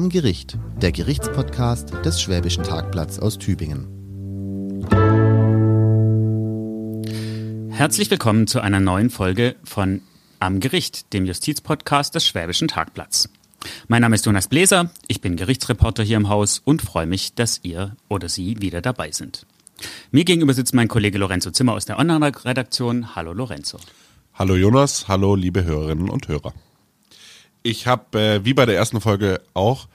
Am Gericht, der Gerichtspodcast des Schwäbischen Tagblatts aus Tübingen. Herzlich willkommen zu einer neuen Folge von Am Gericht, dem Justizpodcast des Schwäbischen Tagblatts. Mein Name ist Jonas Bläser, ich bin Gerichtsreporter hier im Haus und freue mich, dass ihr oder Sie wieder dabei sind. Mir gegenüber sitzt mein Kollege Lorenzo Zimmer aus der Online-Redaktion. Hallo Lorenzo. Hallo Jonas, hallo liebe Hörerinnen und Hörer. Ich habe, äh, wie bei der ersten Folge auch,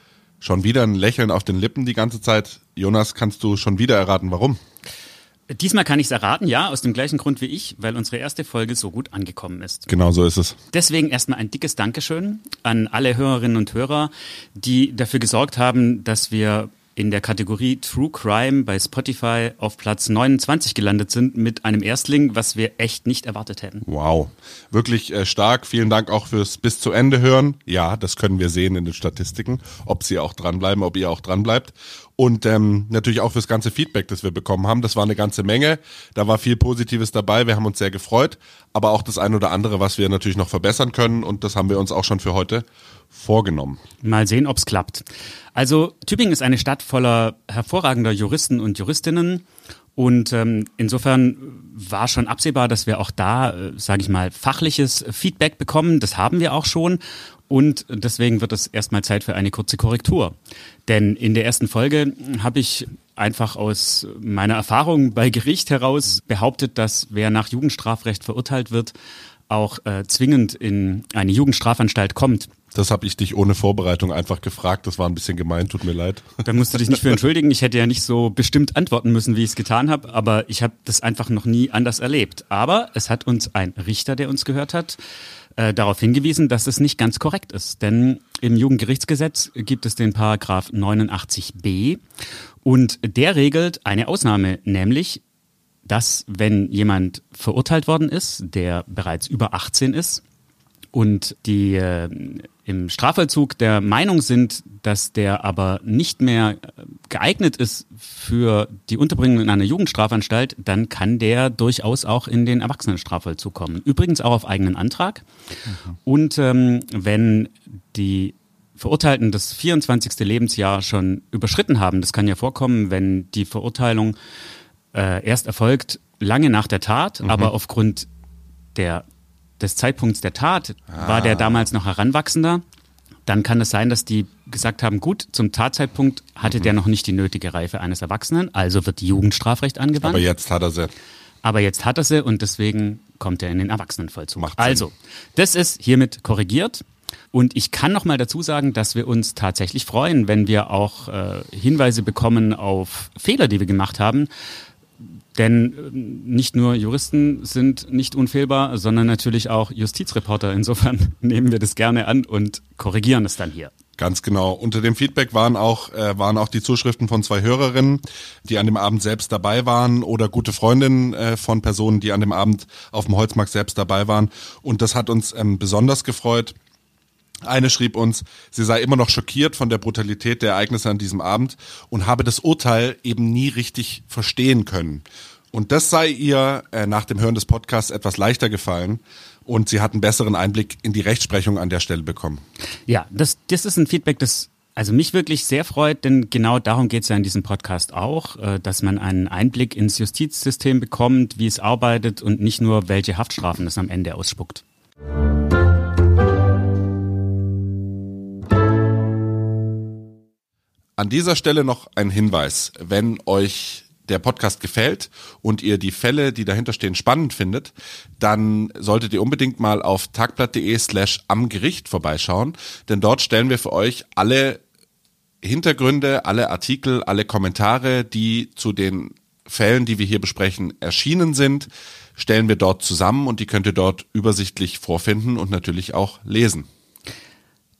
schon wieder ein Lächeln auf den Lippen die ganze Zeit. Jonas, kannst du schon wieder erraten, warum? Diesmal kann ich es erraten, ja, aus dem gleichen Grund wie ich, weil unsere erste Folge so gut angekommen ist. Genau so ist es. Deswegen erstmal ein dickes Dankeschön an alle Hörerinnen und Hörer, die dafür gesorgt haben, dass wir in der Kategorie True Crime bei Spotify auf Platz 29 gelandet sind mit einem Erstling, was wir echt nicht erwartet hätten. Wow, wirklich äh, stark. Vielen Dank auch fürs bis zu Ende hören. Ja, das können wir sehen in den Statistiken, ob Sie auch dranbleiben, ob ihr auch dranbleibt. Und ähm, natürlich auch fürs ganze Feedback, das wir bekommen haben. Das war eine ganze Menge. Da war viel Positives dabei. Wir haben uns sehr gefreut. Aber auch das ein oder andere, was wir natürlich noch verbessern können. Und das haben wir uns auch schon für heute vorgenommen. Mal sehen, ob's klappt. Also Tübingen ist eine Stadt voller hervorragender Juristen und Juristinnen. Und ähm, insofern war schon absehbar, dass wir auch da, äh, sage ich mal, fachliches Feedback bekommen. Das haben wir auch schon. Und deswegen wird es erstmal Zeit für eine kurze Korrektur. Denn in der ersten Folge habe ich einfach aus meiner Erfahrung bei Gericht heraus behauptet, dass wer nach Jugendstrafrecht verurteilt wird, auch äh, zwingend in eine Jugendstrafanstalt kommt. Das habe ich dich ohne Vorbereitung einfach gefragt. Das war ein bisschen gemein, tut mir leid. Da musst du dich nicht für entschuldigen. Ich hätte ja nicht so bestimmt antworten müssen, wie ich es getan habe, aber ich habe das einfach noch nie anders erlebt. Aber es hat uns ein Richter, der uns gehört hat, äh, darauf hingewiesen, dass es nicht ganz korrekt ist. Denn im Jugendgerichtsgesetz gibt es den Paragraph 89b und der regelt eine Ausnahme, nämlich dass wenn jemand verurteilt worden ist, der bereits über 18 ist und die äh, im Strafvollzug der Meinung sind, dass der aber nicht mehr geeignet ist für die Unterbringung in einer Jugendstrafanstalt, dann kann der durchaus auch in den Erwachsenenstrafvollzug kommen. Übrigens auch auf eigenen Antrag. Mhm. Und ähm, wenn die Verurteilten das 24. Lebensjahr schon überschritten haben, das kann ja vorkommen, wenn die Verurteilung äh, erst erfolgt lange nach der Tat, mhm. aber aufgrund der, des Zeitpunkts der Tat ah. war der ah. damals noch Heranwachsender. Dann kann es sein, dass die gesagt haben, gut, zum Tatzeitpunkt hatte mhm. der noch nicht die nötige Reife eines Erwachsenen, also wird Jugendstrafrecht angewandt. Aber jetzt hat er sie. Aber jetzt hat er sie und deswegen kommt er in den Erwachsenenvollzug. Macht also, das ist hiermit korrigiert. Und ich kann noch mal dazu sagen, dass wir uns tatsächlich freuen, wenn wir auch äh, Hinweise bekommen auf Fehler, die wir gemacht haben. Denn äh, nicht nur Juristen sind nicht unfehlbar, sondern natürlich auch Justizreporter. Insofern nehmen wir das gerne an und korrigieren es dann hier. Ganz genau. Unter dem Feedback waren auch, äh, waren auch die Zuschriften von zwei Hörerinnen, die an dem Abend selbst dabei waren oder gute Freundinnen äh, von Personen, die an dem Abend auf dem Holzmarkt selbst dabei waren. Und das hat uns ähm, besonders gefreut. Eine schrieb uns, sie sei immer noch schockiert von der Brutalität der Ereignisse an diesem Abend und habe das Urteil eben nie richtig verstehen können. Und das sei ihr äh, nach dem Hören des Podcasts etwas leichter gefallen und sie hat einen besseren Einblick in die Rechtsprechung an der Stelle bekommen. Ja, das, das ist ein Feedback, das also mich wirklich sehr freut, denn genau darum geht es ja in diesem Podcast auch, äh, dass man einen Einblick ins Justizsystem bekommt, wie es arbeitet und nicht nur, welche Haftstrafen es am Ende ausspuckt. An dieser Stelle noch ein Hinweis. Wenn euch der Podcast gefällt und ihr die Fälle, die dahinter stehen, spannend findet, dann solltet ihr unbedingt mal auf tagblatt.de slash am Gericht vorbeischauen, denn dort stellen wir für euch alle Hintergründe, alle Artikel, alle Kommentare, die zu den Fällen, die wir hier besprechen, erschienen sind, stellen wir dort zusammen und die könnt ihr dort übersichtlich vorfinden und natürlich auch lesen.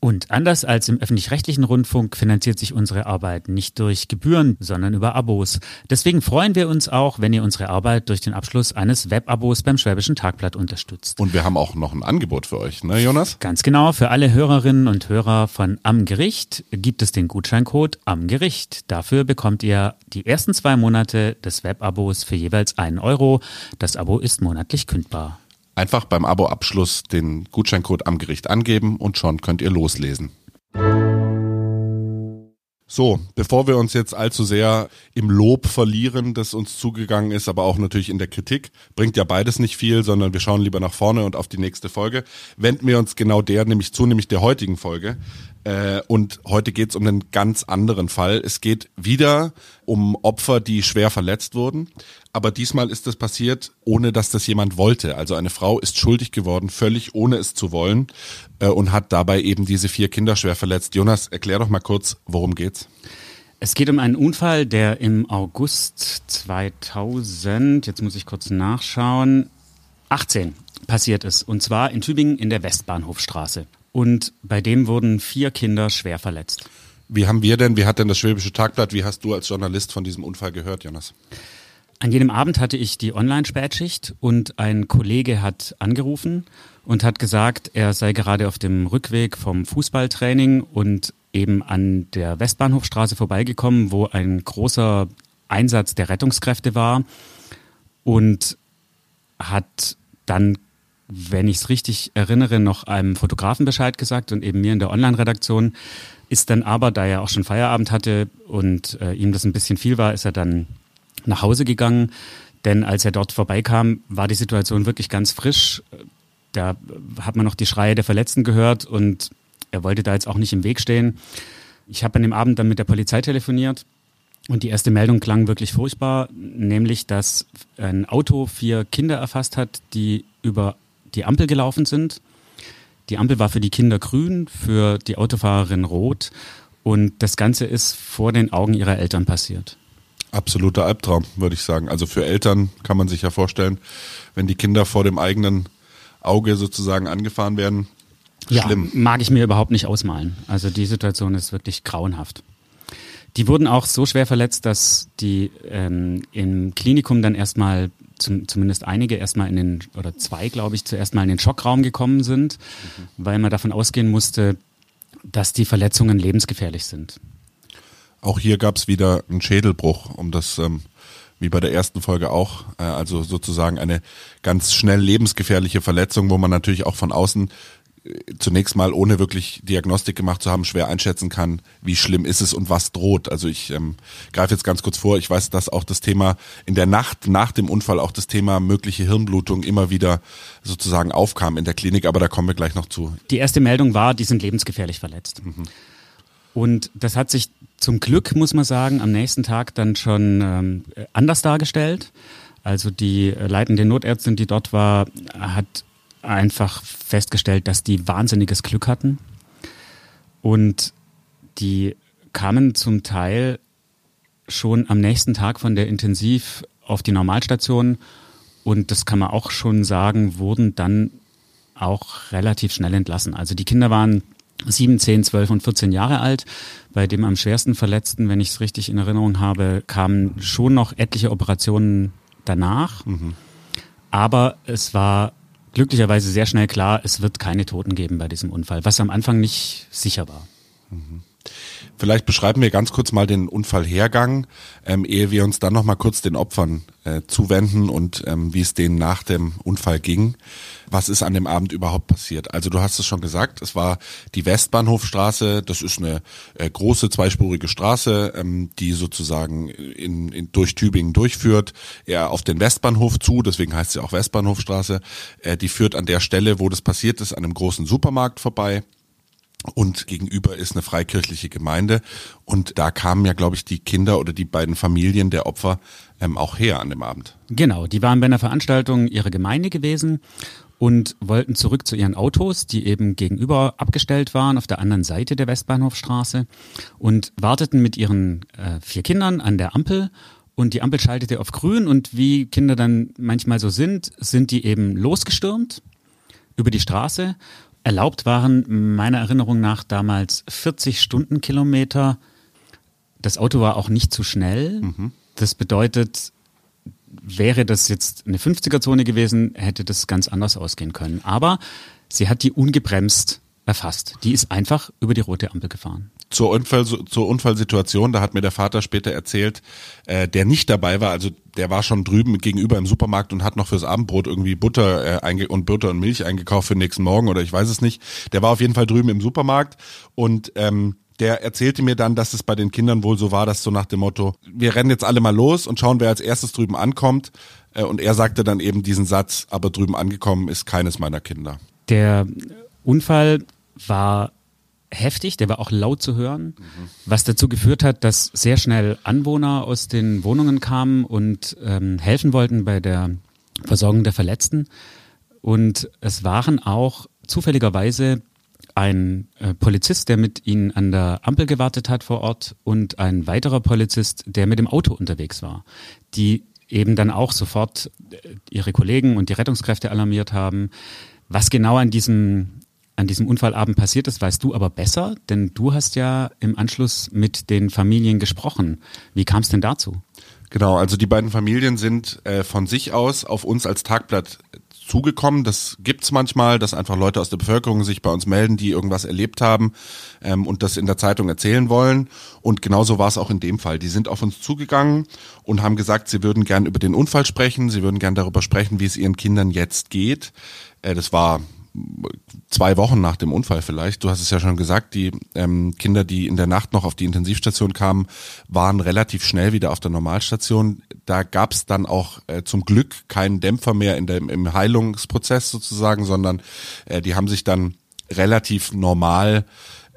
Und anders als im öffentlich-rechtlichen Rundfunk finanziert sich unsere Arbeit nicht durch Gebühren, sondern über Abos. Deswegen freuen wir uns auch, wenn ihr unsere Arbeit durch den Abschluss eines Webabos beim Schwäbischen Tagblatt unterstützt. Und wir haben auch noch ein Angebot für euch, ne Jonas? Ganz genau, für alle Hörerinnen und Hörer von Am Gericht gibt es den Gutscheincode Am Gericht. Dafür bekommt ihr die ersten zwei Monate des Webabos für jeweils einen Euro. Das Abo ist monatlich kündbar. Einfach beim Abo-Abschluss den Gutscheincode am Gericht angeben und schon könnt ihr loslesen. So, bevor wir uns jetzt allzu sehr im Lob verlieren, das uns zugegangen ist, aber auch natürlich in der Kritik, bringt ja beides nicht viel, sondern wir schauen lieber nach vorne und auf die nächste Folge. Wenden wir uns genau der nämlich zu, nämlich der heutigen Folge. Äh, und heute geht es um einen ganz anderen Fall. Es geht wieder um Opfer, die schwer verletzt wurden. Aber diesmal ist das passiert, ohne dass das jemand wollte. Also eine Frau ist schuldig geworden, völlig ohne es zu wollen, äh, und hat dabei eben diese vier Kinder schwer verletzt. Jonas, erklär doch mal kurz, worum geht's? Es geht um einen Unfall, der im August 2000, jetzt muss ich kurz nachschauen, 18 passiert ist. Und zwar in Tübingen in der Westbahnhofstraße. Und bei dem wurden vier Kinder schwer verletzt. Wie haben wir denn, wie hat denn das Schwäbische Tagblatt, wie hast du als Journalist von diesem Unfall gehört, Jonas? An jenem Abend hatte ich die Online-Spätschicht und ein Kollege hat angerufen und hat gesagt, er sei gerade auf dem Rückweg vom Fußballtraining und eben an der Westbahnhofstraße vorbeigekommen, wo ein großer Einsatz der Rettungskräfte war und hat dann wenn ich es richtig erinnere, noch einem Fotografen Bescheid gesagt und eben mir in der Online-Redaktion. Ist dann aber, da er auch schon Feierabend hatte und äh, ihm das ein bisschen viel war, ist er dann nach Hause gegangen. Denn als er dort vorbeikam, war die Situation wirklich ganz frisch. Da hat man noch die Schreie der Verletzten gehört und er wollte da jetzt auch nicht im Weg stehen. Ich habe an dem Abend dann mit der Polizei telefoniert und die erste Meldung klang wirklich furchtbar, nämlich dass ein Auto vier Kinder erfasst hat, die über die Ampel gelaufen sind. Die Ampel war für die Kinder grün, für die Autofahrerin rot und das Ganze ist vor den Augen ihrer Eltern passiert. Absoluter Albtraum, würde ich sagen. Also für Eltern kann man sich ja vorstellen, wenn die Kinder vor dem eigenen Auge sozusagen angefahren werden. Schlimm. Ja, mag ich mir überhaupt nicht ausmalen. Also die Situation ist wirklich grauenhaft. Die wurden auch so schwer verletzt, dass die ähm, im Klinikum dann erstmal zum, zumindest einige erstmal in den, oder zwei, glaube ich, zuerst mal in den Schockraum gekommen sind, mhm. weil man davon ausgehen musste, dass die Verletzungen lebensgefährlich sind. Auch hier gab es wieder einen Schädelbruch, um das ähm, wie bei der ersten Folge auch, äh, also sozusagen eine ganz schnell lebensgefährliche Verletzung, wo man natürlich auch von außen zunächst mal, ohne wirklich Diagnostik gemacht zu haben, schwer einschätzen kann, wie schlimm ist es und was droht. Also ich ähm, greife jetzt ganz kurz vor, ich weiß, dass auch das Thema in der Nacht nach dem Unfall auch das Thema mögliche Hirnblutung immer wieder sozusagen aufkam in der Klinik, aber da kommen wir gleich noch zu. Die erste Meldung war, die sind lebensgefährlich verletzt. Mhm. Und das hat sich zum Glück, muss man sagen, am nächsten Tag dann schon ähm, anders dargestellt. Also die leitende Notärztin, die dort war, hat einfach festgestellt, dass die wahnsinniges Glück hatten. Und die kamen zum Teil schon am nächsten Tag von der Intensiv auf die Normalstation und das kann man auch schon sagen, wurden dann auch relativ schnell entlassen. Also die Kinder waren sieben, zehn, zwölf und 14 Jahre alt. Bei dem am schwersten Verletzten, wenn ich es richtig in Erinnerung habe, kamen schon noch etliche Operationen danach. Mhm. Aber es war glücklicherweise sehr schnell klar, es wird keine Toten geben bei diesem Unfall, was am Anfang nicht sicher war. Mhm. Vielleicht beschreiben wir ganz kurz mal den Unfallhergang, ähm, ehe wir uns dann noch mal kurz den Opfern äh, zuwenden und ähm, wie es denen nach dem Unfall ging. Was ist an dem Abend überhaupt passiert? Also du hast es schon gesagt, es war die Westbahnhofstraße. Das ist eine äh, große zweispurige Straße, ähm, die sozusagen in, in, durch Tübingen durchführt, eher auf den Westbahnhof zu. Deswegen heißt sie auch Westbahnhofstraße. Äh, die führt an der Stelle, wo das passiert ist, an einem großen Supermarkt vorbei und gegenüber ist eine freikirchliche Gemeinde. Und da kamen ja, glaube ich, die Kinder oder die beiden Familien der Opfer ähm, auch her an dem Abend. Genau, die waren bei einer Veranstaltung ihrer Gemeinde gewesen und wollten zurück zu ihren Autos, die eben gegenüber abgestellt waren auf der anderen Seite der Westbahnhofstraße und warteten mit ihren äh, vier Kindern an der Ampel. Und die Ampel schaltete auf grün und wie Kinder dann manchmal so sind, sind die eben losgestürmt über die Straße Erlaubt waren meiner Erinnerung nach damals 40 Stundenkilometer. Das Auto war auch nicht zu schnell. Mhm. Das bedeutet, wäre das jetzt eine 50er-Zone gewesen, hätte das ganz anders ausgehen können. Aber sie hat die ungebremst erfasst. Die ist einfach über die rote Ampel gefahren. Zur, Unfall, zur Unfallsituation, da hat mir der Vater später erzählt, äh, der nicht dabei war, also der war schon drüben gegenüber im Supermarkt und hat noch fürs Abendbrot irgendwie Butter äh, und Butter und Milch eingekauft für den nächsten Morgen oder ich weiß es nicht. Der war auf jeden Fall drüben im Supermarkt und ähm, der erzählte mir dann, dass es bei den Kindern wohl so war, dass so nach dem Motto, wir rennen jetzt alle mal los und schauen, wer als erstes drüben ankommt. Äh, und er sagte dann eben diesen Satz, aber drüben angekommen ist keines meiner Kinder. Der Unfall war heftig, der war auch laut zu hören, mhm. was dazu geführt hat, dass sehr schnell Anwohner aus den Wohnungen kamen und ähm, helfen wollten bei der Versorgung der Verletzten. Und es waren auch zufälligerweise ein äh, Polizist, der mit ihnen an der Ampel gewartet hat vor Ort und ein weiterer Polizist, der mit dem Auto unterwegs war, die eben dann auch sofort äh, ihre Kollegen und die Rettungskräfte alarmiert haben. Was genau an diesem an diesem Unfallabend passiert ist, weißt du aber besser, denn du hast ja im Anschluss mit den Familien gesprochen. Wie kam es denn dazu? Genau, also die beiden Familien sind äh, von sich aus auf uns als Tagblatt zugekommen. Das gibt's manchmal, dass einfach Leute aus der Bevölkerung sich bei uns melden, die irgendwas erlebt haben ähm, und das in der Zeitung erzählen wollen. Und genauso war es auch in dem Fall. Die sind auf uns zugegangen und haben gesagt, sie würden gern über den Unfall sprechen, sie würden gern darüber sprechen, wie es ihren Kindern jetzt geht. Äh, das war zwei Wochen nach dem Unfall vielleicht. Du hast es ja schon gesagt, die ähm, Kinder, die in der Nacht noch auf die Intensivstation kamen, waren relativ schnell wieder auf der Normalstation. Da gab es dann auch äh, zum Glück keinen Dämpfer mehr in dem, im Heilungsprozess sozusagen, sondern äh, die haben sich dann relativ normal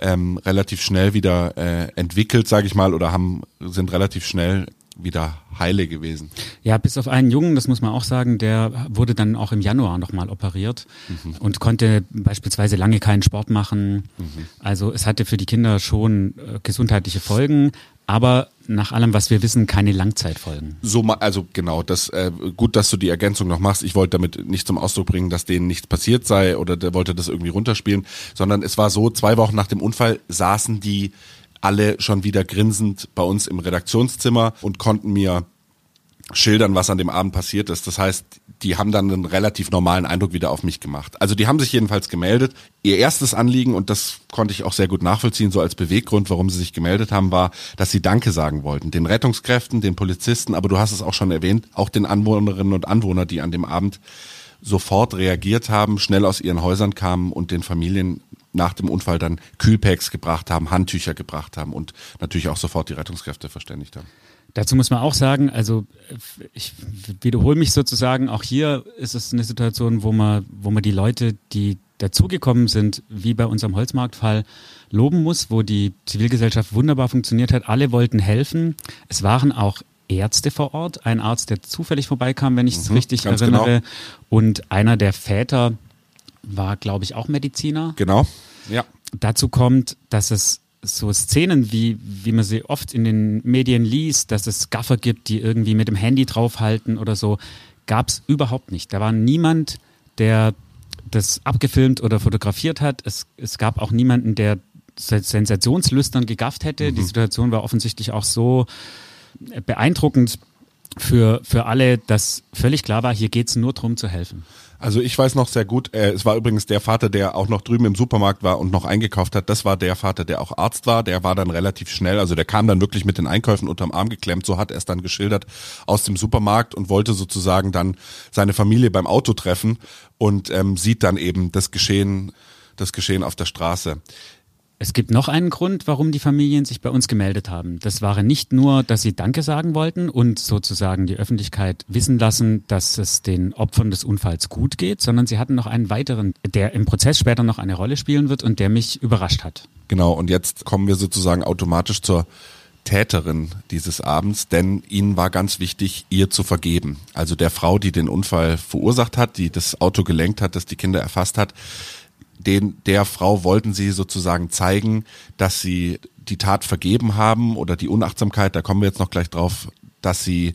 ähm, relativ schnell wieder äh, entwickelt, sage ich mal, oder haben sind relativ schnell wieder heile gewesen. Ja, bis auf einen Jungen, das muss man auch sagen, der wurde dann auch im Januar nochmal operiert mhm. und konnte beispielsweise lange keinen Sport machen. Mhm. Also es hatte für die Kinder schon äh, gesundheitliche Folgen, aber nach allem, was wir wissen, keine Langzeitfolgen. So, also genau, das äh, gut, dass du die Ergänzung noch machst. Ich wollte damit nicht zum Ausdruck bringen, dass denen nichts passiert sei oder der wollte das irgendwie runterspielen, sondern es war so: Zwei Wochen nach dem Unfall saßen die alle schon wieder grinsend bei uns im Redaktionszimmer und konnten mir schildern, was an dem Abend passiert ist. Das heißt, die haben dann einen relativ normalen Eindruck wieder auf mich gemacht. Also die haben sich jedenfalls gemeldet. Ihr erstes Anliegen, und das konnte ich auch sehr gut nachvollziehen, so als Beweggrund, warum sie sich gemeldet haben, war, dass sie Danke sagen wollten. Den Rettungskräften, den Polizisten, aber du hast es auch schon erwähnt, auch den Anwohnerinnen und Anwohnern, die an dem Abend sofort reagiert haben, schnell aus ihren Häusern kamen und den Familien nach dem Unfall dann Kühlpacks gebracht haben, Handtücher gebracht haben und natürlich auch sofort die Rettungskräfte verständigt haben. Dazu muss man auch sagen, also ich wiederhole mich sozusagen, auch hier ist es eine Situation, wo man, wo man die Leute, die dazugekommen sind, wie bei unserem Holzmarktfall, loben muss, wo die Zivilgesellschaft wunderbar funktioniert hat. Alle wollten helfen. Es waren auch Ärzte vor Ort, ein Arzt, der zufällig vorbeikam, wenn ich es mhm, richtig erinnere, genau. und einer der Väter war, glaube ich, auch Mediziner. Genau, ja. Dazu kommt, dass es so Szenen, wie, wie man sie oft in den Medien liest, dass es Gaffer gibt, die irgendwie mit dem Handy draufhalten oder so, gab es überhaupt nicht. Da war niemand, der das abgefilmt oder fotografiert hat. Es, es gab auch niemanden, der sensationslüstern gegafft hätte. Mhm. Die Situation war offensichtlich auch so beeindruckend für, für alle, dass völlig klar war, hier geht es nur darum zu helfen. Also ich weiß noch sehr gut, äh, es war übrigens der Vater, der auch noch drüben im Supermarkt war und noch eingekauft hat. Das war der Vater, der auch Arzt war. Der war dann relativ schnell, also der kam dann wirklich mit den Einkäufen unterm Arm geklemmt, so hat er es dann geschildert, aus dem Supermarkt und wollte sozusagen dann seine Familie beim Auto treffen und ähm, sieht dann eben das Geschehen, das Geschehen auf der Straße. Es gibt noch einen Grund, warum die Familien sich bei uns gemeldet haben. Das war nicht nur, dass sie Danke sagen wollten und sozusagen die Öffentlichkeit wissen lassen, dass es den Opfern des Unfalls gut geht, sondern sie hatten noch einen weiteren, der im Prozess später noch eine Rolle spielen wird und der mich überrascht hat. Genau, und jetzt kommen wir sozusagen automatisch zur Täterin dieses Abends, denn ihnen war ganz wichtig, ihr zu vergeben. Also der Frau, die den Unfall verursacht hat, die das Auto gelenkt hat, das die Kinder erfasst hat, den, der Frau wollten sie sozusagen zeigen, dass sie die Tat vergeben haben oder die Unachtsamkeit, da kommen wir jetzt noch gleich drauf, dass sie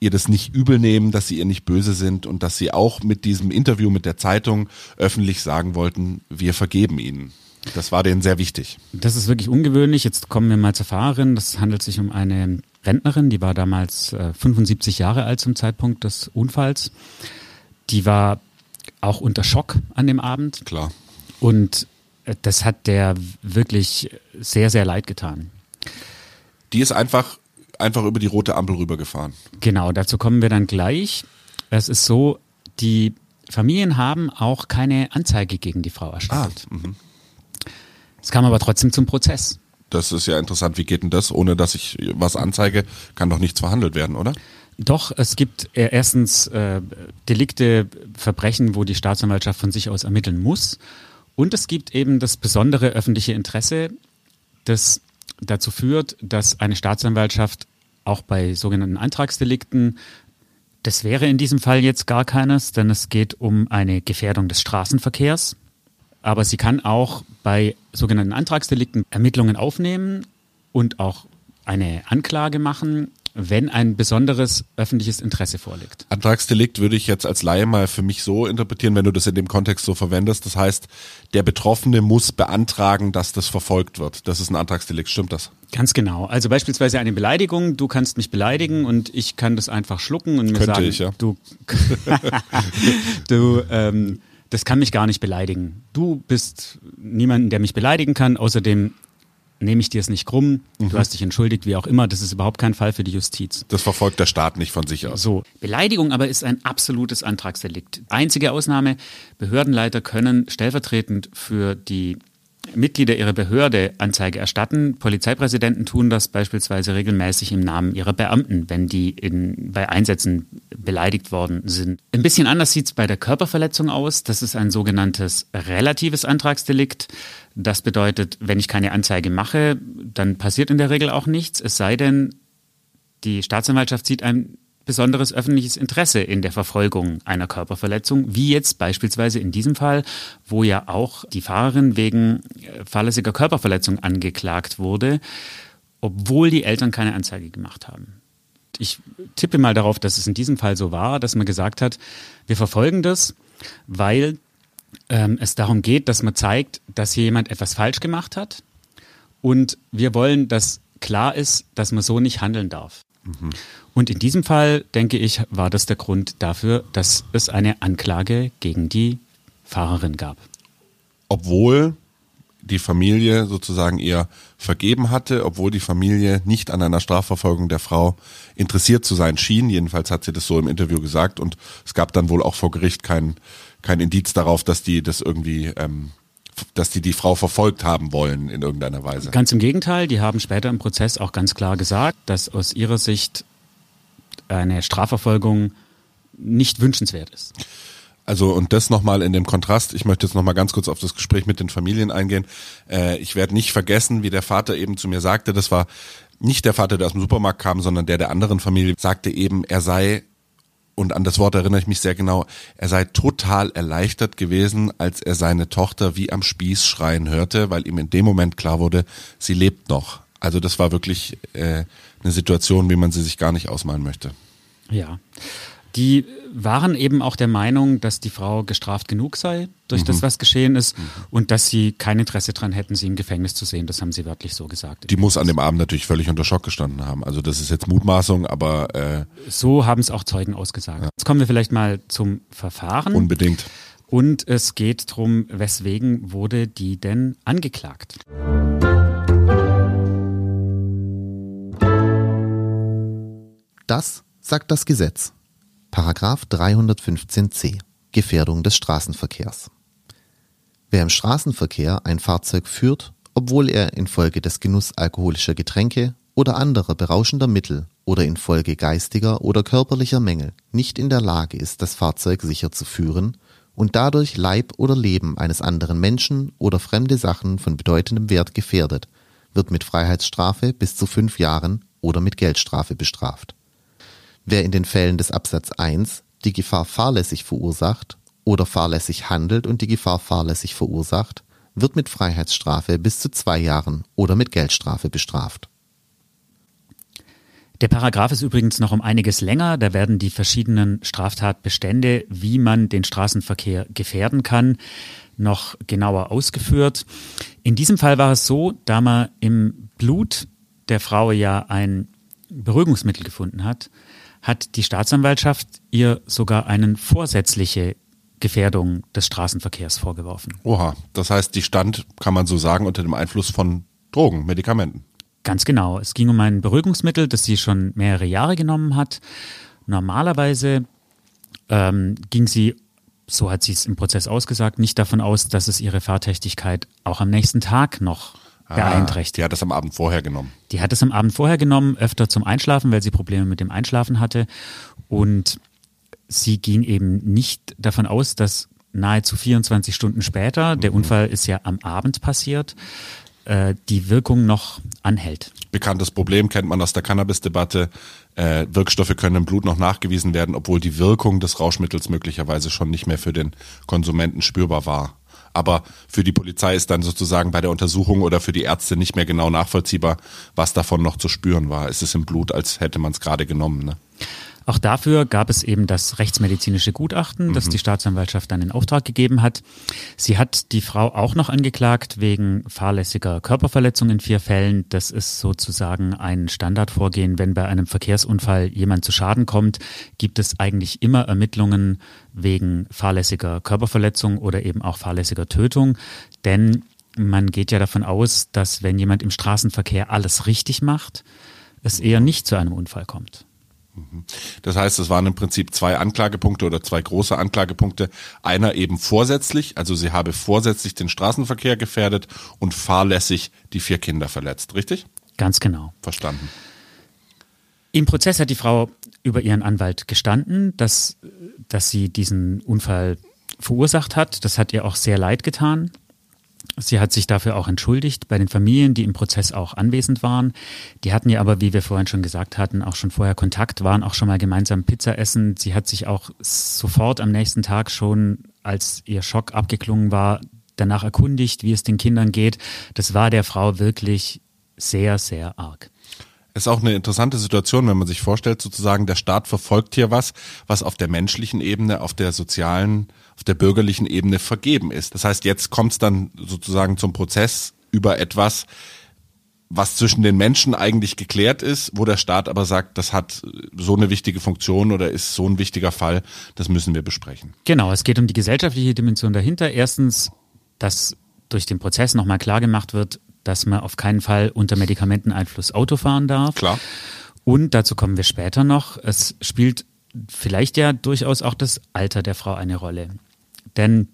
ihr das nicht übel nehmen, dass sie ihr nicht böse sind und dass sie auch mit diesem Interview mit der Zeitung öffentlich sagen wollten, wir vergeben ihnen. Das war denen sehr wichtig. Das ist wirklich ungewöhnlich. Jetzt kommen wir mal zur Fahrerin. Das handelt sich um eine Rentnerin, die war damals äh, 75 Jahre alt zum Zeitpunkt des Unfalls. Die war auch unter Schock an dem Abend. Klar. Und äh, das hat der wirklich sehr, sehr leid getan. Die ist einfach, einfach über die rote Ampel rübergefahren. Genau, dazu kommen wir dann gleich. Es ist so, die Familien haben auch keine Anzeige gegen die Frau erstattet. Ah, mhm. es kam aber trotzdem zum Prozess. Das ist ja interessant. Wie geht denn das? Ohne dass ich was anzeige, kann doch nichts verhandelt werden, oder? Doch, es gibt äh, erstens äh, Delikte, Verbrechen, wo die Staatsanwaltschaft von sich aus ermitteln muss. Und es gibt eben das besondere öffentliche Interesse, das dazu führt, dass eine Staatsanwaltschaft auch bei sogenannten Antragsdelikten, das wäre in diesem Fall jetzt gar keines, denn es geht um eine Gefährdung des Straßenverkehrs. Aber sie kann auch bei sogenannten Antragsdelikten Ermittlungen aufnehmen und auch eine Anklage machen wenn ein besonderes öffentliches Interesse vorliegt. Antragsdelikt würde ich jetzt als Laie mal für mich so interpretieren, wenn du das in dem Kontext so verwendest. Das heißt, der Betroffene muss beantragen, dass das verfolgt wird. Das ist ein Antragsdelikt, stimmt das? Ganz genau. Also beispielsweise eine Beleidigung, du kannst mich beleidigen und ich kann das einfach schlucken und mir Könnte sagen, ich, ja. du, du ähm, das kann mich gar nicht beleidigen. Du bist niemanden, der mich beleidigen kann. Außerdem nehme ich dir es nicht krumm, mhm. du hast dich entschuldigt, wie auch immer, das ist überhaupt kein Fall für die Justiz. Das verfolgt der Staat nicht von sich aus. So, Beleidigung aber ist ein absolutes Antragsdelikt. Einzige Ausnahme, Behördenleiter können stellvertretend für die Mitglieder ihrer Behörde Anzeige erstatten. Polizeipräsidenten tun das beispielsweise regelmäßig im Namen ihrer Beamten, wenn die in, bei Einsätzen beleidigt worden sind. Ein bisschen anders sieht es bei der Körperverletzung aus. Das ist ein sogenanntes relatives Antragsdelikt. Das bedeutet, wenn ich keine Anzeige mache, dann passiert in der Regel auch nichts, es sei denn, die Staatsanwaltschaft sieht ein besonderes öffentliches Interesse in der Verfolgung einer Körperverletzung, wie jetzt beispielsweise in diesem Fall, wo ja auch die Fahrerin wegen äh, fahrlässiger Körperverletzung angeklagt wurde, obwohl die Eltern keine Anzeige gemacht haben. Ich tippe mal darauf, dass es in diesem Fall so war, dass man gesagt hat, wir verfolgen das, weil ähm, es darum geht, dass man zeigt, dass hier jemand etwas falsch gemacht hat und wir wollen, dass klar ist, dass man so nicht handeln darf. Mhm. Und in diesem Fall, denke ich, war das der Grund dafür, dass es eine Anklage gegen die Fahrerin gab. Obwohl die Familie sozusagen ihr vergeben hatte, obwohl die Familie nicht an einer Strafverfolgung der Frau interessiert zu sein schien. Jedenfalls hat sie das so im Interview gesagt und es gab dann wohl auch vor Gericht kein, kein Indiz darauf, dass die das irgendwie ähm, dass die die Frau verfolgt haben wollen in irgendeiner Weise. Ganz im Gegenteil, die haben später im Prozess auch ganz klar gesagt, dass aus ihrer Sicht eine Strafverfolgung nicht wünschenswert ist. Also und das nochmal in dem Kontrast, ich möchte jetzt nochmal ganz kurz auf das Gespräch mit den Familien eingehen. Äh, ich werde nicht vergessen, wie der Vater eben zu mir sagte, das war nicht der Vater, der aus dem Supermarkt kam, sondern der der anderen Familie, sagte eben, er sei und an das Wort erinnere ich mich sehr genau, er sei total erleichtert gewesen, als er seine Tochter wie am Spieß schreien hörte, weil ihm in dem Moment klar wurde, sie lebt noch. Also das war wirklich äh, eine Situation, wie man sie sich gar nicht ausmalen möchte. Ja. Die waren eben auch der Meinung, dass die Frau gestraft genug sei durch mhm. das, was geschehen ist mhm. und dass sie kein Interesse daran hätten, sie im Gefängnis zu sehen. Das haben sie wörtlich so gesagt. Die muss an dem Abend natürlich völlig unter Schock gestanden haben. Also das ist jetzt Mutmaßung, aber äh, so haben es auch Zeugen ausgesagt. Ja. Jetzt kommen wir vielleicht mal zum Verfahren. Unbedingt. Und es geht darum, weswegen wurde die denn angeklagt? Das sagt das Gesetz. Paragraph 315c Gefährdung des Straßenverkehrs. Wer im Straßenverkehr ein Fahrzeug führt, obwohl er infolge des Genuss alkoholischer Getränke oder anderer berauschender Mittel oder infolge geistiger oder körperlicher Mängel nicht in der Lage ist, das Fahrzeug sicher zu führen und dadurch Leib oder Leben eines anderen Menschen oder fremde Sachen von bedeutendem Wert gefährdet, wird mit Freiheitsstrafe bis zu fünf Jahren oder mit Geldstrafe bestraft. Wer in den Fällen des Absatz 1 die Gefahr fahrlässig verursacht oder fahrlässig handelt und die Gefahr fahrlässig verursacht, wird mit Freiheitsstrafe bis zu zwei Jahren oder mit Geldstrafe bestraft. Der Paragraph ist übrigens noch um einiges länger. Da werden die verschiedenen Straftatbestände, wie man den Straßenverkehr gefährden kann, noch genauer ausgeführt. In diesem Fall war es so, da man im Blut der Frau ja ein Beruhigungsmittel gefunden hat, hat die Staatsanwaltschaft ihr sogar eine vorsätzliche Gefährdung des Straßenverkehrs vorgeworfen. Oha, das heißt, die stand, kann man so sagen, unter dem Einfluss von Drogen, Medikamenten. Ganz genau. Es ging um ein Beruhigungsmittel, das sie schon mehrere Jahre genommen hat. Normalerweise ähm, ging sie, so hat sie es im Prozess ausgesagt, nicht davon aus, dass es ihre Fahrtüchtigkeit auch am nächsten Tag noch beeinträchtigt. Die hat es am Abend vorher genommen. Die hat es am Abend vorher genommen, öfter zum Einschlafen, weil sie Probleme mit dem Einschlafen hatte. Und sie ging eben nicht davon aus, dass nahezu 24 Stunden später, der Mhm. Unfall ist ja am Abend passiert, äh, die Wirkung noch anhält. Bekanntes Problem kennt man aus der Cannabis-Debatte. Äh, Wirkstoffe können im Blut noch nachgewiesen werden, obwohl die Wirkung des Rauschmittels möglicherweise schon nicht mehr für den Konsumenten spürbar war. Aber für die Polizei ist dann sozusagen bei der Untersuchung oder für die Ärzte nicht mehr genau nachvollziehbar, was davon noch zu spüren war. Es ist im Blut, als hätte man es gerade genommen. Ne? Auch dafür gab es eben das rechtsmedizinische Gutachten, das die Staatsanwaltschaft dann in Auftrag gegeben hat. Sie hat die Frau auch noch angeklagt wegen fahrlässiger Körperverletzung in vier Fällen. Das ist sozusagen ein Standardvorgehen. Wenn bei einem Verkehrsunfall jemand zu Schaden kommt, gibt es eigentlich immer Ermittlungen wegen fahrlässiger Körperverletzung oder eben auch fahrlässiger Tötung. Denn man geht ja davon aus, dass wenn jemand im Straßenverkehr alles richtig macht, es eher nicht zu einem Unfall kommt. Das heißt, es waren im Prinzip zwei Anklagepunkte oder zwei große Anklagepunkte. Einer eben vorsätzlich, also sie habe vorsätzlich den Straßenverkehr gefährdet und fahrlässig die vier Kinder verletzt. Richtig? Ganz genau. Verstanden. Im Prozess hat die Frau über ihren Anwalt gestanden, dass, dass sie diesen Unfall verursacht hat. Das hat ihr auch sehr leid getan. Sie hat sich dafür auch entschuldigt bei den Familien, die im Prozess auch anwesend waren. Die hatten ja aber, wie wir vorhin schon gesagt hatten, auch schon vorher Kontakt, waren auch schon mal gemeinsam Pizza essen. Sie hat sich auch sofort am nächsten Tag schon, als ihr Schock abgeklungen war, danach erkundigt, wie es den Kindern geht. Das war der Frau wirklich sehr, sehr arg. Ist auch eine interessante Situation, wenn man sich vorstellt, sozusagen, der Staat verfolgt hier was, was auf der menschlichen Ebene, auf der sozialen, auf der bürgerlichen Ebene vergeben ist. Das heißt, jetzt kommt es dann sozusagen zum Prozess über etwas, was zwischen den Menschen eigentlich geklärt ist, wo der Staat aber sagt, das hat so eine wichtige Funktion oder ist so ein wichtiger Fall, das müssen wir besprechen. Genau, es geht um die gesellschaftliche Dimension dahinter. Erstens, dass durch den Prozess nochmal klar gemacht wird, dass man auf keinen Fall unter Medikamenteneinfluss Auto fahren darf. Klar. Und dazu kommen wir später noch. Es spielt vielleicht ja durchaus auch das Alter der Frau eine Rolle. Denn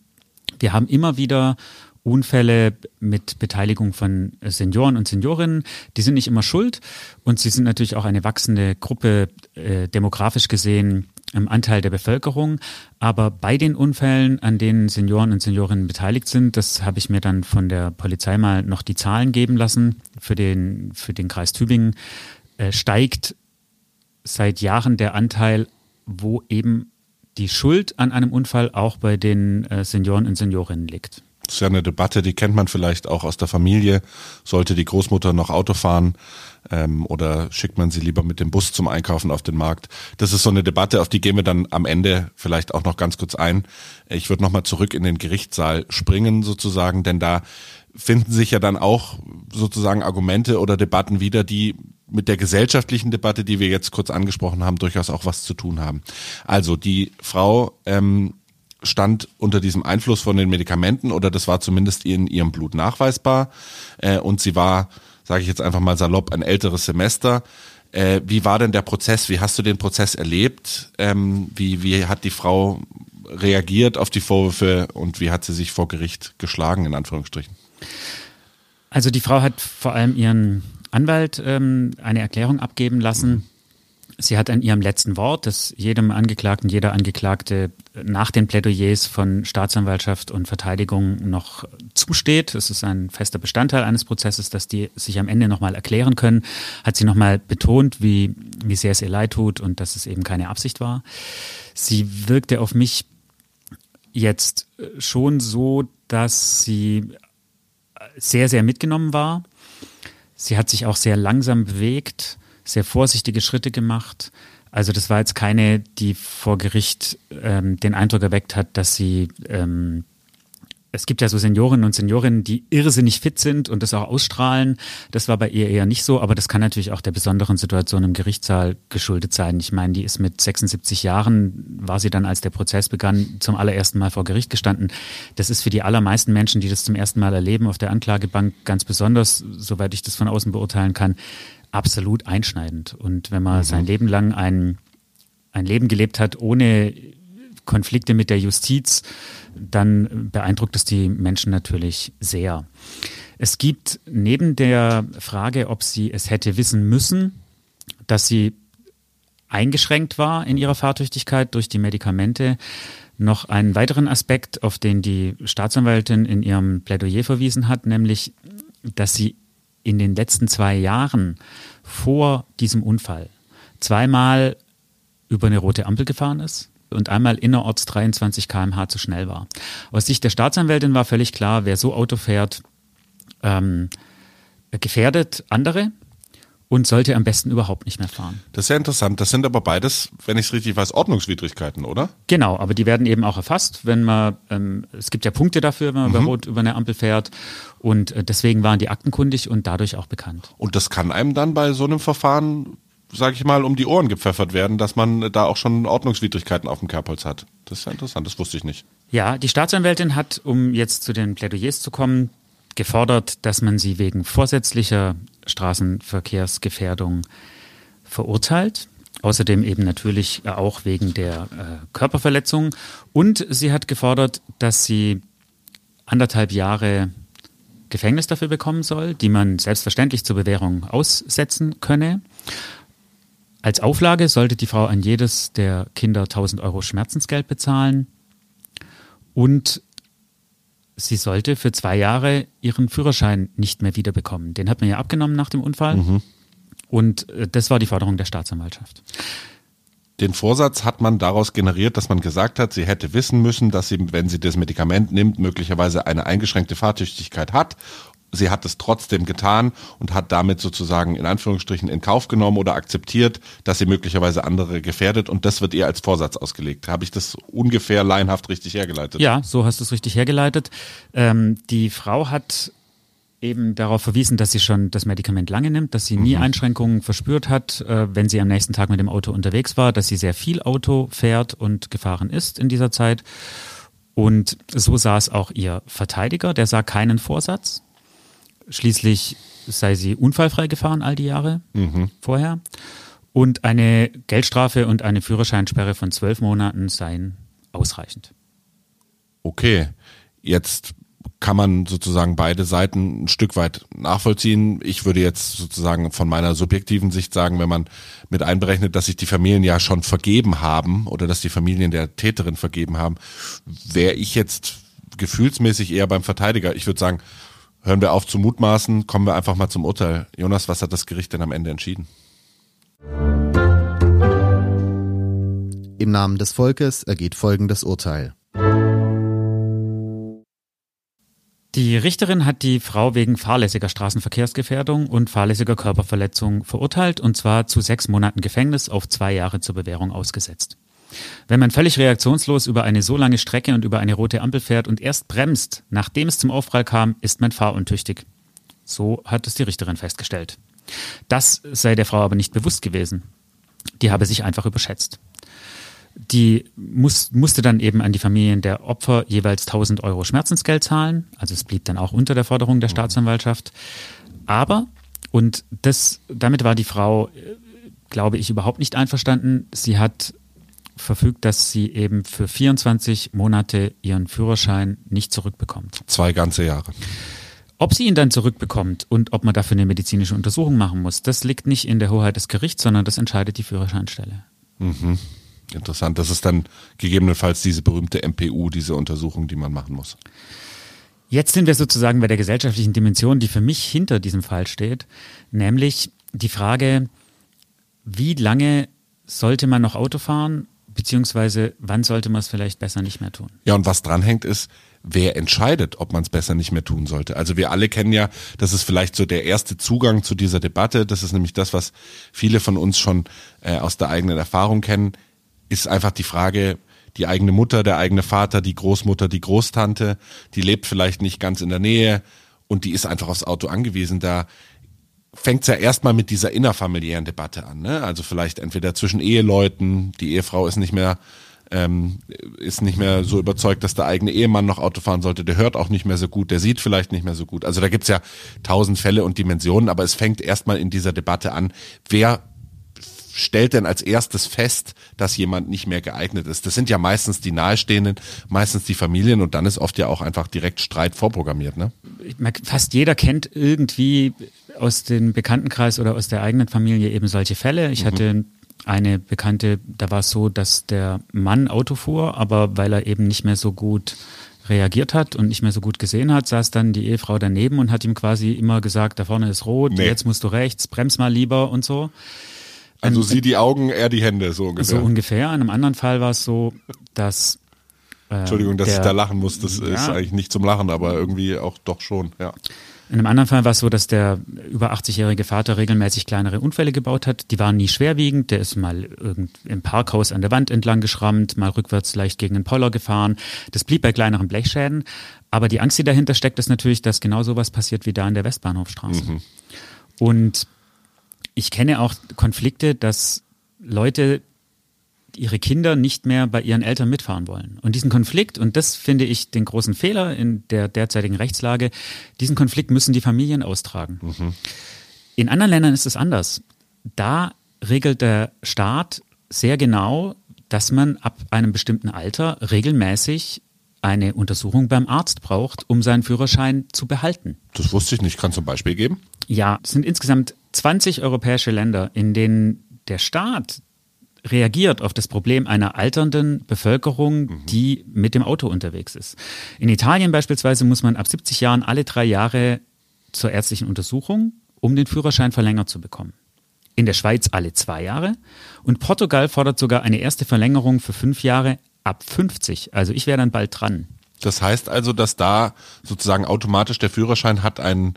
wir haben immer wieder Unfälle mit Beteiligung von Senioren und Seniorinnen. Die sind nicht immer schuld und sie sind natürlich auch eine wachsende Gruppe äh, demografisch gesehen im Anteil der Bevölkerung. Aber bei den Unfällen, an denen Senioren und Seniorinnen beteiligt sind, das habe ich mir dann von der Polizei mal noch die Zahlen geben lassen für den, für den Kreis Tübingen, äh, steigt seit Jahren der Anteil, wo eben die Schuld an einem Unfall auch bei den äh, Senioren und Seniorinnen liegt. Das ist ja eine Debatte, die kennt man vielleicht auch aus der Familie. Sollte die Großmutter noch Auto fahren ähm, oder schickt man sie lieber mit dem Bus zum Einkaufen auf den Markt? Das ist so eine Debatte, auf die gehen wir dann am Ende vielleicht auch noch ganz kurz ein. Ich würde nochmal zurück in den Gerichtssaal springen sozusagen, denn da finden sich ja dann auch sozusagen Argumente oder Debatten wieder, die mit der gesellschaftlichen Debatte, die wir jetzt kurz angesprochen haben, durchaus auch was zu tun haben. Also die Frau ähm, stand unter diesem Einfluss von den Medikamenten oder das war zumindest in ihrem Blut nachweisbar äh, und sie war, sage ich jetzt einfach mal salopp, ein älteres Semester. Äh, wie war denn der Prozess? Wie hast du den Prozess erlebt? Ähm, wie, wie hat die Frau reagiert auf die Vorwürfe und wie hat sie sich vor Gericht geschlagen, in Anführungsstrichen? Also die Frau hat vor allem ihren Anwalt ähm, eine Erklärung abgeben lassen. Sie hat an ihrem letzten Wort, das jedem Angeklagten, jeder Angeklagte nach den Plädoyers von Staatsanwaltschaft und Verteidigung noch zusteht. Es ist ein fester Bestandteil eines Prozesses, dass die sich am Ende nochmal erklären können. Hat sie nochmal betont, wie, wie sehr es ihr leid tut und dass es eben keine Absicht war. Sie wirkte auf mich jetzt schon so, dass sie sehr, sehr mitgenommen war. Sie hat sich auch sehr langsam bewegt, sehr vorsichtige Schritte gemacht. Also das war jetzt keine, die vor Gericht ähm, den Eindruck erweckt hat, dass sie ähm, es gibt ja so Seniorinnen und Seniorinnen, die irrsinnig fit sind und das auch ausstrahlen. Das war bei ihr eher nicht so, aber das kann natürlich auch der besonderen Situation im Gerichtssaal geschuldet sein. Ich meine, die ist mit 76 Jahren, war sie dann, als der Prozess begann, zum allerersten Mal vor Gericht gestanden. Das ist für die allermeisten Menschen, die das zum ersten Mal erleben, auf der Anklagebank ganz besonders, soweit ich das von außen beurteilen kann, absolut einschneidend. Und wenn man mhm. sein Leben lang ein, ein Leben gelebt hat, ohne Konflikte mit der Justiz, dann beeindruckt es die Menschen natürlich sehr. Es gibt neben der Frage, ob sie es hätte wissen müssen, dass sie eingeschränkt war in ihrer Fahrtüchtigkeit durch die Medikamente, noch einen weiteren Aspekt, auf den die Staatsanwältin in ihrem Plädoyer verwiesen hat, nämlich, dass sie in den letzten zwei Jahren vor diesem Unfall zweimal über eine rote Ampel gefahren ist und einmal innerorts 23 km/h zu schnell war. Aus Sicht der Staatsanwältin war völlig klar, wer so Auto fährt, ähm, gefährdet andere und sollte am besten überhaupt nicht mehr fahren. Das ist ja interessant. Das sind aber beides, wenn ich es richtig weiß, Ordnungswidrigkeiten, oder? Genau, aber die werden eben auch erfasst, wenn man, ähm, es gibt ja Punkte dafür, wenn man mhm. bei Rot über eine Ampel fährt und äh, deswegen waren die aktenkundig und dadurch auch bekannt. Und das kann einem dann bei so einem Verfahren, sage ich mal, um die Ohren gepfeffert werden, dass man da auch schon Ordnungswidrigkeiten auf dem Kerbholz hat. Das ist ja interessant, das wusste ich nicht. Ja, die Staatsanwältin hat, um jetzt zu den Plädoyers zu kommen, gefordert, dass man sie wegen vorsätzlicher Straßenverkehrsgefährdung verurteilt. Außerdem eben natürlich auch wegen der äh, Körperverletzung. Und sie hat gefordert, dass sie anderthalb Jahre Gefängnis dafür bekommen soll, die man selbstverständlich zur Bewährung aussetzen könne. Als Auflage sollte die Frau an jedes der Kinder 1000 Euro Schmerzensgeld bezahlen und sie sollte für zwei Jahre ihren Führerschein nicht mehr wiederbekommen. Den hat man ja abgenommen nach dem Unfall. Mhm. Und äh, das war die Forderung der Staatsanwaltschaft. Den Vorsatz hat man daraus generiert, dass man gesagt hat, sie hätte wissen müssen, dass sie, wenn sie das Medikament nimmt, möglicherweise eine eingeschränkte Fahrtüchtigkeit hat sie hat es trotzdem getan und hat damit sozusagen in Anführungsstrichen in Kauf genommen oder akzeptiert, dass sie möglicherweise andere gefährdet und das wird ihr als Vorsatz ausgelegt. Habe ich das ungefähr laienhaft richtig hergeleitet? Ja, so hast du es richtig hergeleitet. Ähm, die Frau hat eben darauf verwiesen, dass sie schon das Medikament lange nimmt, dass sie nie mhm. Einschränkungen verspürt hat, äh, wenn sie am nächsten Tag mit dem Auto unterwegs war, dass sie sehr viel Auto fährt und gefahren ist in dieser Zeit. Und so sah es auch ihr Verteidiger, der sah keinen Vorsatz. Schließlich sei sie unfallfrei gefahren all die Jahre mhm. vorher. Und eine Geldstrafe und eine Führerscheinsperre von zwölf Monaten seien ausreichend. Okay, jetzt kann man sozusagen beide Seiten ein Stück weit nachvollziehen. Ich würde jetzt sozusagen von meiner subjektiven Sicht sagen, wenn man mit einberechnet, dass sich die Familien ja schon vergeben haben oder dass die Familien der Täterin vergeben haben, wäre ich jetzt gefühlsmäßig eher beim Verteidiger. Ich würde sagen, hören wir auf zu mutmaßen, kommen wir einfach mal zum Urteil. Jonas, was hat das Gericht denn am Ende entschieden? Im Namen des Volkes ergeht folgendes Urteil. Die Richterin hat die Frau wegen fahrlässiger Straßenverkehrsgefährdung und fahrlässiger Körperverletzung verurteilt und zwar zu sechs Monaten Gefängnis auf zwei Jahre zur Bewährung ausgesetzt. Wenn man völlig reaktionslos über eine so lange Strecke und über eine rote Ampel fährt und erst bremst, nachdem es zum Aufprall kam, ist man fahruntüchtig. So hat es die Richterin festgestellt. Das sei der Frau aber nicht bewusst gewesen. Die habe sich einfach überschätzt. Die muss, musste dann eben an die Familien der Opfer jeweils 1000 Euro Schmerzensgeld zahlen. Also es blieb dann auch unter der Forderung der Staatsanwaltschaft. Aber, und das, damit war die Frau, äh, glaube ich, überhaupt nicht einverstanden. Sie hat verfügt, dass sie eben für 24 Monate ihren Führerschein nicht zurückbekommt. Zwei ganze Jahre. Ob sie ihn dann zurückbekommt und ob man dafür eine medizinische Untersuchung machen muss, das liegt nicht in der Hoheit des Gerichts, sondern das entscheidet die Führerscheinstelle. Mhm. Interessant. Das ist dann gegebenenfalls diese berühmte MPU, diese Untersuchung, die man machen muss. Jetzt sind wir sozusagen bei der gesellschaftlichen Dimension, die für mich hinter diesem Fall steht, nämlich die Frage, wie lange sollte man noch Auto fahren beziehungsweise wann sollte man es vielleicht besser nicht mehr tun? Ja, und was dranhängt ist, wer entscheidet, ob man es besser nicht mehr tun sollte. Also wir alle kennen ja, das ist vielleicht so der erste Zugang zu dieser Debatte, das ist nämlich das, was viele von uns schon äh, aus der eigenen Erfahrung kennen, ist einfach die Frage, die eigene Mutter, der eigene Vater, die Großmutter, die Großtante, die lebt vielleicht nicht ganz in der Nähe und die ist einfach aufs Auto angewiesen. Da fängt es ja erstmal mit dieser innerfamiliären Debatte an. Ne? Also vielleicht entweder zwischen Eheleuten, die Ehefrau ist nicht mehr ähm, ist nicht mehr so überzeugt, dass der eigene Ehemann noch Auto fahren sollte, der hört auch nicht mehr so gut, der sieht vielleicht nicht mehr so gut. Also da gibt's ja tausend Fälle und Dimensionen, aber es fängt erstmal in dieser Debatte an, wer stellt denn als erstes fest, dass jemand nicht mehr geeignet ist? Das sind ja meistens die Nahestehenden, meistens die Familien und dann ist oft ja auch einfach direkt Streit vorprogrammiert, ne? Fast jeder kennt irgendwie aus dem Bekanntenkreis oder aus der eigenen Familie eben solche Fälle. Ich mhm. hatte eine Bekannte, da war es so, dass der Mann Auto fuhr, aber weil er eben nicht mehr so gut reagiert hat und nicht mehr so gut gesehen hat, saß dann die Ehefrau daneben und hat ihm quasi immer gesagt, da vorne ist rot, nee. jetzt musst du rechts, brems mal lieber und so. Also sie die Augen, er die Hände, so ungefähr. So ungefähr. In einem anderen Fall war es so, dass äh, Entschuldigung, dass der, ich da lachen muss, das ja, ist eigentlich nicht zum Lachen, aber irgendwie auch doch schon, ja. In einem anderen Fall war es so, dass der über 80-jährige Vater regelmäßig kleinere Unfälle gebaut hat. Die waren nie schwerwiegend. Der ist mal im Parkhaus an der Wand entlang geschrammt, mal rückwärts leicht gegen den Poller gefahren. Das blieb bei kleineren Blechschäden. Aber die Angst, die dahinter steckt, ist natürlich, dass genau sowas passiert wie da in der Westbahnhofstraße. Mhm. Und ich kenne auch Konflikte, dass Leute ihre Kinder nicht mehr bei ihren Eltern mitfahren wollen. Und diesen Konflikt, und das finde ich den großen Fehler in der derzeitigen Rechtslage, diesen Konflikt müssen die Familien austragen. Mhm. In anderen Ländern ist es anders. Da regelt der Staat sehr genau, dass man ab einem bestimmten Alter regelmäßig eine Untersuchung beim Arzt braucht, um seinen Führerschein zu behalten. Das wusste ich nicht. Kannst du ein Beispiel geben? Ja, es sind insgesamt 20 europäische Länder, in denen der Staat reagiert auf das Problem einer alternden Bevölkerung, mhm. die mit dem Auto unterwegs ist. In Italien beispielsweise muss man ab 70 Jahren alle drei Jahre zur ärztlichen Untersuchung, um den Führerschein verlängert zu bekommen. In der Schweiz alle zwei Jahre und Portugal fordert sogar eine erste Verlängerung für fünf Jahre ab 50. Also ich wäre dann bald dran. Das heißt also, dass da sozusagen automatisch der Führerschein hat einen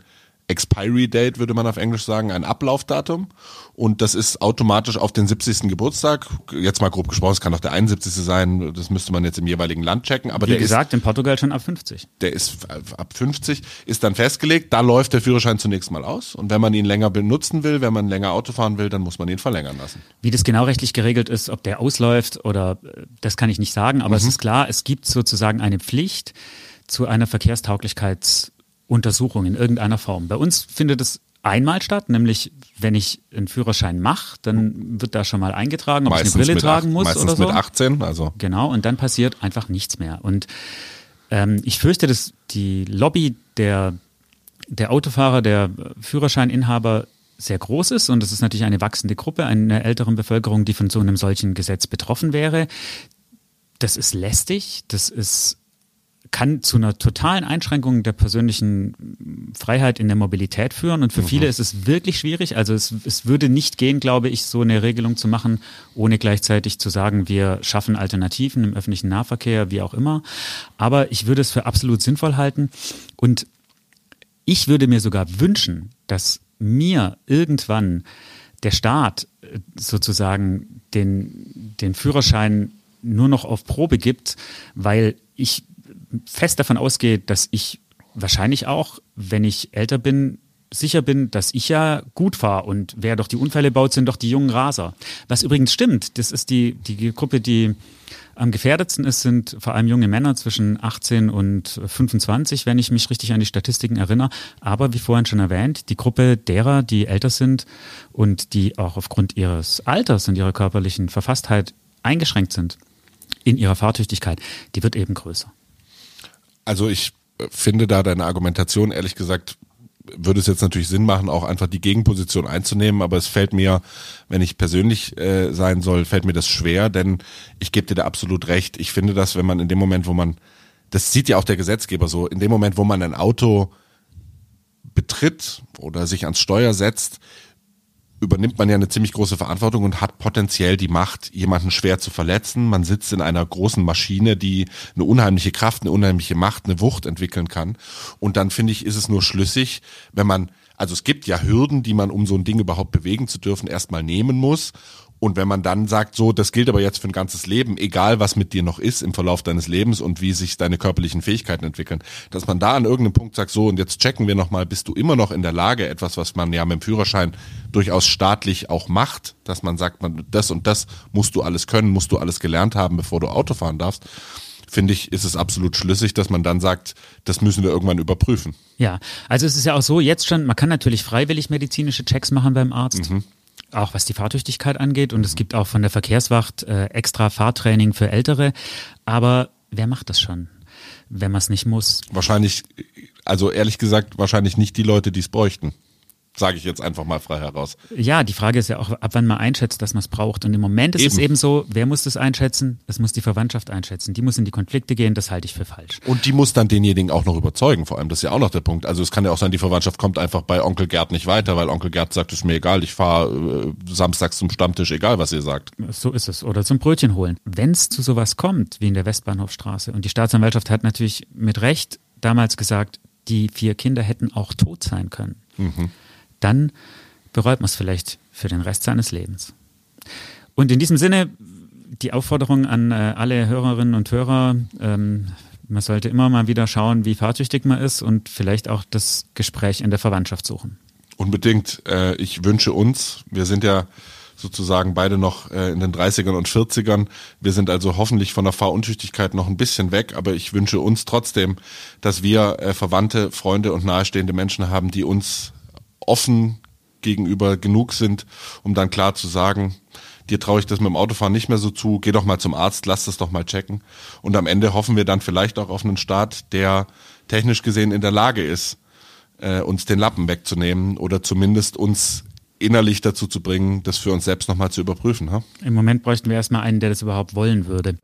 Expiry Date, würde man auf Englisch sagen, ein Ablaufdatum. Und das ist automatisch auf den 70. Geburtstag. Jetzt mal grob gesprochen, es kann auch der 71. sein. Das müsste man jetzt im jeweiligen Land checken. Aber Wie der gesagt, ist, in Portugal schon ab 50. Der ist ab 50, ist dann festgelegt. Da läuft der Führerschein zunächst mal aus. Und wenn man ihn länger benutzen will, wenn man länger Auto fahren will, dann muss man ihn verlängern lassen. Wie das genau rechtlich geregelt ist, ob der ausläuft oder das kann ich nicht sagen. Aber mhm. es ist klar, es gibt sozusagen eine Pflicht zu einer Verkehrstauglichkeits Untersuchung in irgendeiner Form. Bei uns findet es einmal statt, nämlich wenn ich einen Führerschein mache, dann wird da schon mal eingetragen, ob meistens ich eine Brille tragen acht, muss meistens oder so. mit 18, also. Genau, und dann passiert einfach nichts mehr. Und ähm, ich fürchte, dass die Lobby der, der Autofahrer, der Führerscheininhaber sehr groß ist und es ist natürlich eine wachsende Gruppe einer älteren Bevölkerung, die von so einem solchen Gesetz betroffen wäre. Das ist lästig, das ist kann zu einer totalen Einschränkung der persönlichen Freiheit in der Mobilität führen. Und für mhm. viele ist es wirklich schwierig. Also es, es würde nicht gehen, glaube ich, so eine Regelung zu machen, ohne gleichzeitig zu sagen, wir schaffen Alternativen im öffentlichen Nahverkehr, wie auch immer. Aber ich würde es für absolut sinnvoll halten. Und ich würde mir sogar wünschen, dass mir irgendwann der Staat äh, sozusagen den, den Führerschein nur noch auf Probe gibt, weil ich fest davon ausgehe, dass ich wahrscheinlich auch, wenn ich älter bin, sicher bin, dass ich ja gut fahre und wer doch die Unfälle baut, sind doch die jungen Raser. Was übrigens stimmt, das ist die, die Gruppe, die am gefährdetsten ist, sind vor allem junge Männer zwischen 18 und 25, wenn ich mich richtig an die Statistiken erinnere. Aber wie vorhin schon erwähnt, die Gruppe derer, die älter sind und die auch aufgrund ihres Alters und ihrer körperlichen Verfasstheit eingeschränkt sind in ihrer Fahrtüchtigkeit, die wird eben größer. Also ich finde da deine Argumentation, ehrlich gesagt, würde es jetzt natürlich Sinn machen, auch einfach die Gegenposition einzunehmen, aber es fällt mir, wenn ich persönlich äh, sein soll, fällt mir das schwer, denn ich gebe dir da absolut recht. Ich finde das, wenn man in dem Moment, wo man, das sieht ja auch der Gesetzgeber so, in dem Moment, wo man ein Auto betritt oder sich ans Steuer setzt, übernimmt man ja eine ziemlich große Verantwortung und hat potenziell die Macht, jemanden schwer zu verletzen. Man sitzt in einer großen Maschine, die eine unheimliche Kraft, eine unheimliche Macht, eine Wucht entwickeln kann. Und dann finde ich, ist es nur schlüssig, wenn man, also es gibt ja Hürden, die man, um so ein Ding überhaupt bewegen zu dürfen, erstmal nehmen muss. Und wenn man dann sagt, so, das gilt aber jetzt für ein ganzes Leben, egal was mit dir noch ist im Verlauf deines Lebens und wie sich deine körperlichen Fähigkeiten entwickeln, dass man da an irgendeinem Punkt sagt, so, und jetzt checken wir nochmal, bist du immer noch in der Lage, etwas, was man ja mit dem Führerschein durchaus staatlich auch macht, dass man sagt, man, das und das musst du alles können, musst du alles gelernt haben, bevor du Auto fahren darfst finde ich, ist es absolut schlüssig, dass man dann sagt, das müssen wir irgendwann überprüfen. Ja, also es ist ja auch so, jetzt schon, man kann natürlich freiwillig medizinische Checks machen beim Arzt. Mhm. Auch was die Fahrtüchtigkeit angeht. Und es gibt auch von der Verkehrswacht äh, extra Fahrtraining für Ältere. Aber wer macht das schon, wenn man es nicht muss? Wahrscheinlich, also ehrlich gesagt, wahrscheinlich nicht die Leute, die es bräuchten. Sage ich jetzt einfach mal frei heraus. Ja, die Frage ist ja auch, ab wann man einschätzt, dass man es braucht. Und im Moment ist Eben. es eben so, wer muss das einschätzen? Es muss die Verwandtschaft einschätzen. Die muss in die Konflikte gehen, das halte ich für falsch. Und die muss dann denjenigen auch noch überzeugen, vor allem. Das ist ja auch noch der Punkt. Also es kann ja auch sein, die Verwandtschaft kommt einfach bei Onkel Gerd nicht weiter, weil Onkel Gerd sagt, ist mir egal, ich fahre äh, samstags zum Stammtisch, egal was ihr sagt. So ist es. Oder zum Brötchen holen. Wenn es zu sowas kommt, wie in der Westbahnhofstraße, und die Staatsanwaltschaft hat natürlich mit Recht damals gesagt, die vier Kinder hätten auch tot sein können, dann bereut man es vielleicht für den Rest seines Lebens. Und in diesem Sinne die Aufforderung an äh, alle Hörerinnen und Hörer, ähm, man sollte immer mal wieder schauen, wie fahrtüchtig man ist und vielleicht auch das Gespräch in der Verwandtschaft suchen. Unbedingt. Äh, ich wünsche uns, wir sind ja sozusagen beide noch äh, in den 30ern und 40ern. Wir sind also hoffentlich von der Fahruntüchtigkeit noch ein bisschen weg, aber ich wünsche uns trotzdem, dass wir äh, Verwandte, Freunde und nahestehende Menschen haben, die uns offen gegenüber genug sind, um dann klar zu sagen, dir traue ich das mit dem Autofahren nicht mehr so zu, geh doch mal zum Arzt, lass das doch mal checken. Und am Ende hoffen wir dann vielleicht auch auf einen Staat, der technisch gesehen in der Lage ist, äh, uns den Lappen wegzunehmen oder zumindest uns innerlich dazu zu bringen, das für uns selbst nochmal zu überprüfen. Ha? Im Moment bräuchten wir erstmal einen, der das überhaupt wollen würde.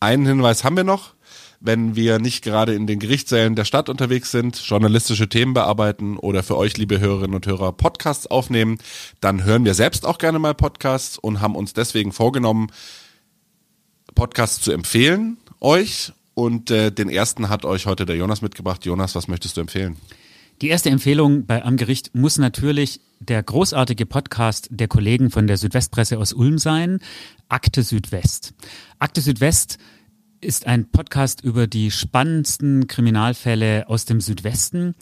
Einen Hinweis haben wir noch. Wenn wir nicht gerade in den Gerichtssälen der Stadt unterwegs sind, journalistische Themen bearbeiten oder für euch, liebe Hörerinnen und Hörer, Podcasts aufnehmen, dann hören wir selbst auch gerne mal Podcasts und haben uns deswegen vorgenommen, Podcasts zu empfehlen euch. Und äh, den ersten hat euch heute der Jonas mitgebracht. Jonas, was möchtest du empfehlen? Die erste Empfehlung bei Am Gericht muss natürlich der großartige Podcast der Kollegen von der Südwestpresse aus Ulm sein, Akte Südwest. Akte Südwest ist ein Podcast über die spannendsten Kriminalfälle aus dem Südwesten,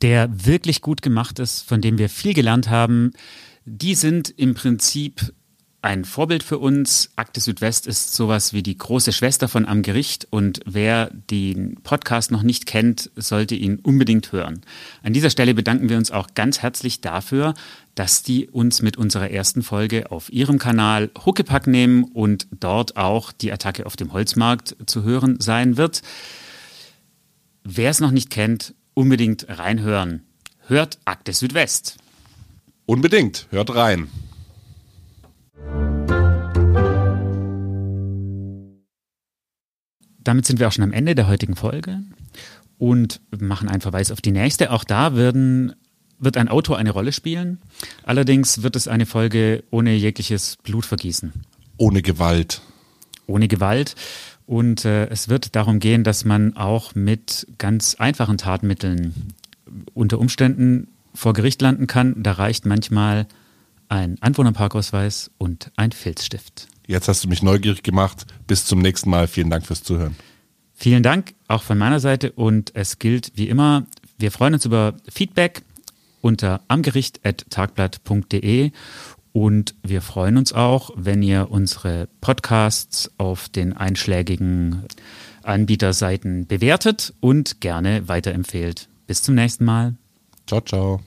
der wirklich gut gemacht ist, von dem wir viel gelernt haben. Die sind im Prinzip ein Vorbild für uns. Akte Südwest ist sowas wie die große Schwester von Am Gericht und wer den Podcast noch nicht kennt, sollte ihn unbedingt hören. An dieser Stelle bedanken wir uns auch ganz herzlich dafür, dass die uns mit unserer ersten Folge auf ihrem Kanal Huckepack nehmen und dort auch die Attacke auf dem Holzmarkt zu hören sein wird. Wer es noch nicht kennt, unbedingt reinhören. Hört Akte Südwest. Unbedingt, hört rein. Damit sind wir auch schon am Ende der heutigen Folge und machen einen Verweis auf die nächste. Auch da werden, wird ein Auto eine Rolle spielen. Allerdings wird es eine Folge ohne jegliches Blutvergießen, Ohne Gewalt. ohne Gewalt. Und äh, es wird darum gehen, dass man auch mit ganz einfachen Tatmitteln unter Umständen vor Gericht landen kann. Da reicht manchmal ein Anwohnerparkausweis und ein Filzstift. Jetzt hast du mich neugierig gemacht. Bis zum nächsten Mal. Vielen Dank fürs Zuhören. Vielen Dank auch von meiner Seite und es gilt wie immer, wir freuen uns über Feedback unter amgericht.tagblatt.de und wir freuen uns auch, wenn ihr unsere Podcasts auf den einschlägigen Anbieterseiten bewertet und gerne weiterempfehlt. Bis zum nächsten Mal. Ciao, ciao.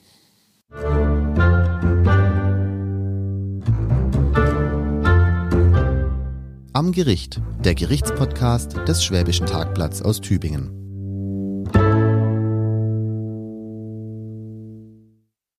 Am Gericht, der Gerichtspodcast des Schwäbischen Tagblatts aus Tübingen.